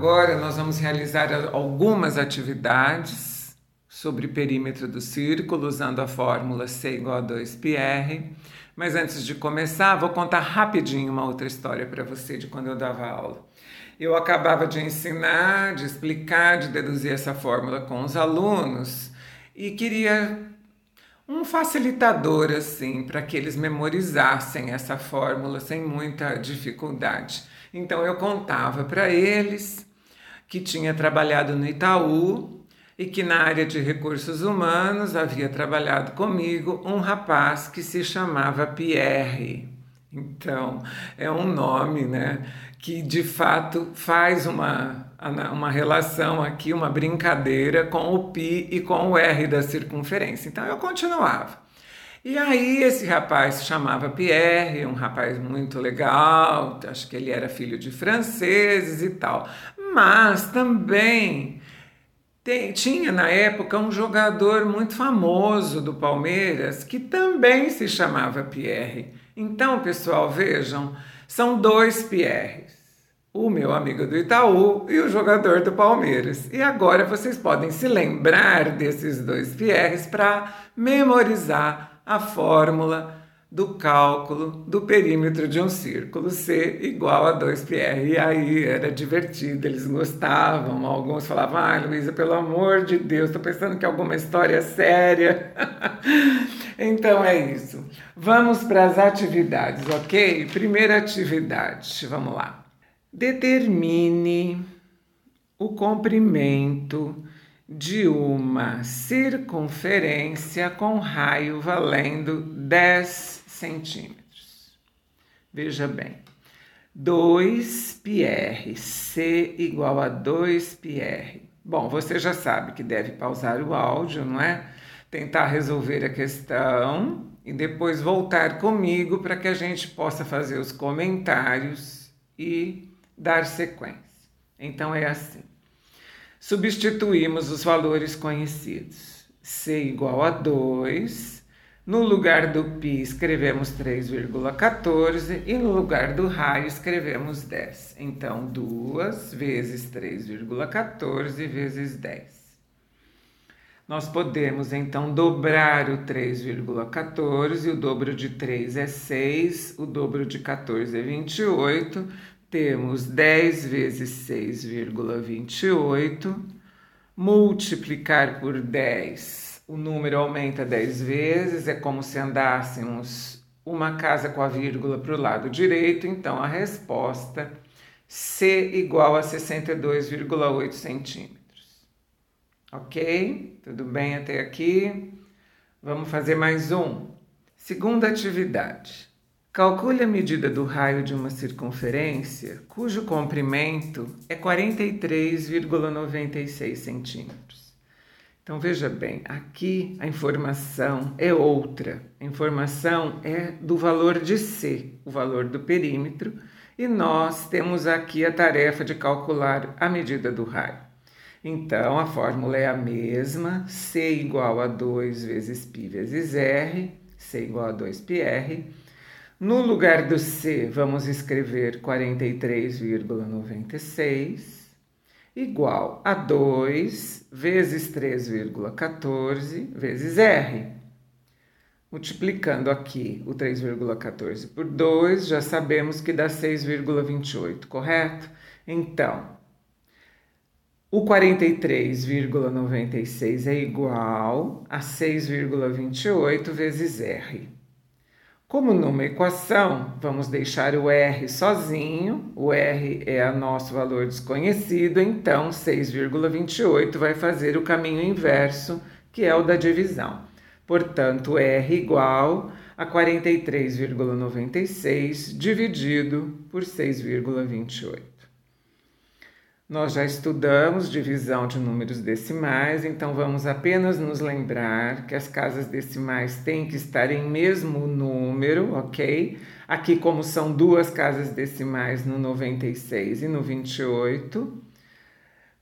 Agora nós vamos realizar algumas atividades sobre perímetro do círculo usando a fórmula C igual a 2πr. Mas antes de começar, vou contar rapidinho uma outra história para você de quando eu dava aula. Eu acabava de ensinar, de explicar, de deduzir essa fórmula com os alunos e queria um facilitador assim para que eles memorizassem essa fórmula sem muita dificuldade. Então eu contava para eles que tinha trabalhado no Itaú e que na área de recursos humanos havia trabalhado comigo um rapaz que se chamava Pierre. Então, é um nome, né, que de fato faz uma uma relação aqui, uma brincadeira com o pi e com o r da circunferência. Então eu continuava. E aí esse rapaz se chamava Pierre, um rapaz muito legal, acho que ele era filho de franceses e tal. Mas também tinha na época um jogador muito famoso do Palmeiras que também se chamava Pierre. Então, pessoal, vejam, são dois Pierres o meu amigo do Itaú e o jogador do Palmeiras. E agora vocês podem se lembrar desses dois Pierres para memorizar a fórmula do cálculo do perímetro de um círculo C igual a 2πr. E aí era divertido, eles gostavam. Alguns falavam: Ah, Luísa, pelo amor de Deus, estou pensando que é alguma história séria. então é isso. Vamos para as atividades, ok? Primeira atividade, vamos lá. Determine o comprimento de uma circunferência com raio valendo 10 centímetros. Veja bem, 2 πr, C igual a 2 πr. Bom, você já sabe que deve pausar o áudio, não é? Tentar resolver a questão e depois voltar comigo para que a gente possa fazer os comentários e dar sequência. Então é assim. Substituímos os valores conhecidos. C igual a 2. No lugar do π escrevemos 3,14 e no lugar do raio escrevemos 10. Então, 2 vezes 3,14 vezes 10. Nós podemos então dobrar o 3,14, o dobro de 3 é 6, o dobro de 14 é 28, temos 10 vezes 6,28, multiplicar por 10, o número aumenta 10 vezes, é como se andássemos uma casa com a vírgula para o lado direito, então a resposta C igual a 62,8 centímetros. Ok? Tudo bem até aqui? Vamos fazer mais um. Segunda atividade. Calcule a medida do raio de uma circunferência cujo comprimento é 43,96 centímetros. Então veja bem, aqui a informação é outra. A informação é do valor de C, o valor do perímetro, e nós temos aqui a tarefa de calcular a medida do raio. Então a fórmula é a mesma, C igual a 2 vezes π vezes R, C igual a 2πr no lugar do C, vamos escrever 43,96 igual a 2 vezes 3,14 vezes R. Multiplicando aqui o 3,14 por 2, já sabemos que dá 6,28, correto? Então, o 43,96 é igual a 6,28 vezes R. Como numa equação, vamos deixar o R sozinho, o R é o nosso valor desconhecido, então 6,28 vai fazer o caminho inverso, que é o da divisão. Portanto, R igual a 43,96 dividido por 6,28. Nós já estudamos divisão de números decimais, então vamos apenas nos lembrar que as casas decimais têm que estar em mesmo número, ok? Aqui, como são duas casas decimais no 96 e no 28,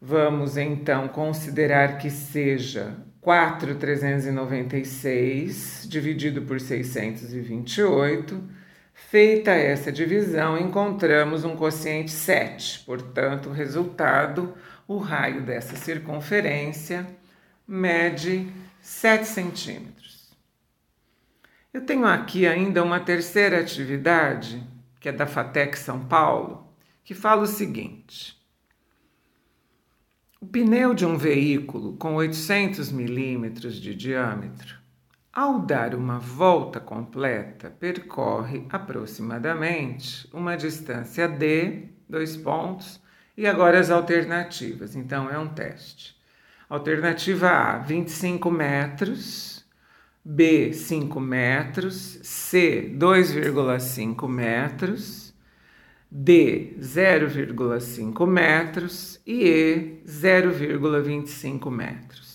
vamos então considerar que seja 4,396 dividido por 628 Feita essa divisão, encontramos um quociente 7. Portanto, o resultado, o raio dessa circunferência mede 7 centímetros. Eu tenho aqui ainda uma terceira atividade, que é da FATEC São Paulo, que fala o seguinte. O pneu de um veículo com 800 milímetros de diâmetro ao dar uma volta completa, percorre aproximadamente uma distância d, dois pontos, e agora as alternativas. Então é um teste. Alternativa A, 25 metros, B, 5 metros, C, 2,5 metros, D, 0,5 metros e E, 0,25 metros.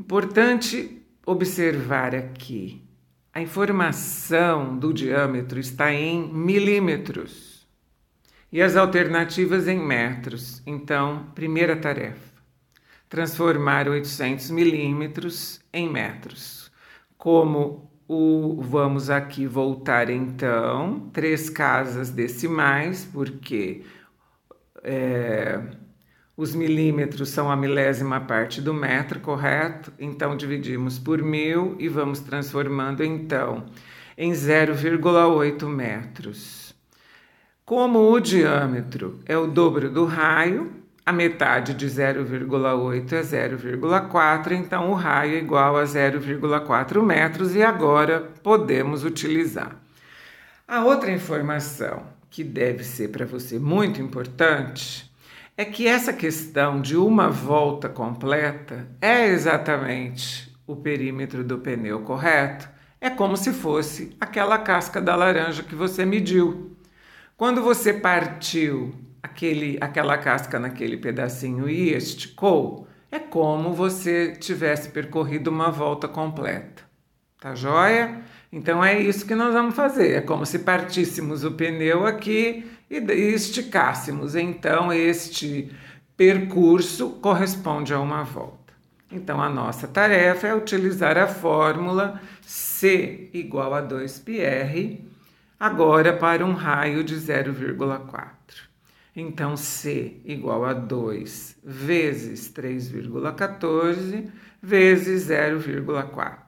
Importante observar aqui: a informação do diâmetro está em milímetros e as alternativas em metros. Então, primeira tarefa: transformar 800 milímetros em metros. Como o vamos aqui voltar então três casas decimais, porque é, os milímetros são a milésima parte do metro, correto? Então dividimos por mil e vamos transformando então em 0,8 metros. Como o diâmetro é o dobro do raio, a metade de 0,8 é 0,4, então o raio é igual a 0,4 metros e agora podemos utilizar. A outra informação que deve ser para você muito importante é que essa questão de uma volta completa é exatamente o perímetro do pneu correto. É como se fosse aquela casca da laranja que você mediu. Quando você partiu aquele, aquela casca naquele pedacinho e esticou, é como você tivesse percorrido uma volta completa. Tá joia? Então é isso que nós vamos fazer. É como se partíssemos o pneu aqui e esticássemos. Então este percurso corresponde a uma volta. Então a nossa tarefa é utilizar a fórmula C igual a 2πr agora para um raio de 0,4. Então C igual a 2 vezes 3,14 vezes 0,4.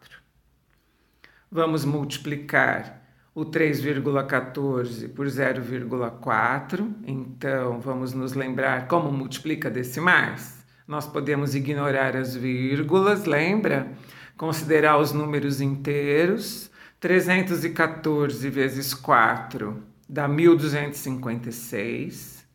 Vamos multiplicar o 3,14 por 0,4. Então, vamos nos lembrar como multiplica decimais. Nós podemos ignorar as vírgulas, lembra? Considerar os números inteiros. 314 vezes 4 dá 1256.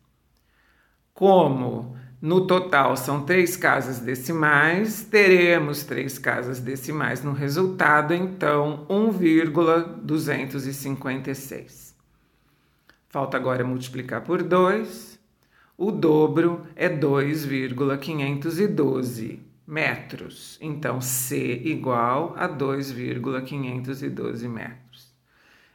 Como no total são três casas decimais, teremos três casas decimais no resultado, então 1,256. Falta agora multiplicar por 2. O dobro é 2,512 metros. Então, C igual a 2,512 metros.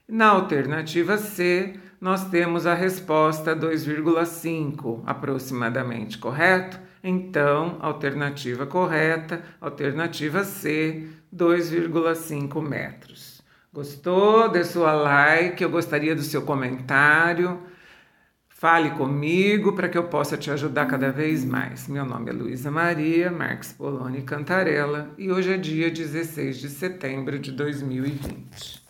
Na alternativa C, nós temos a resposta 2,5 aproximadamente, correto? Então, alternativa correta, alternativa C, 2,5 metros. Gostou? Dê sua like, eu gostaria do seu comentário. Fale comigo para que eu possa te ajudar cada vez mais. Meu nome é Luísa Maria Marques Poloni Cantarella e hoje é dia 16 de setembro de 2020.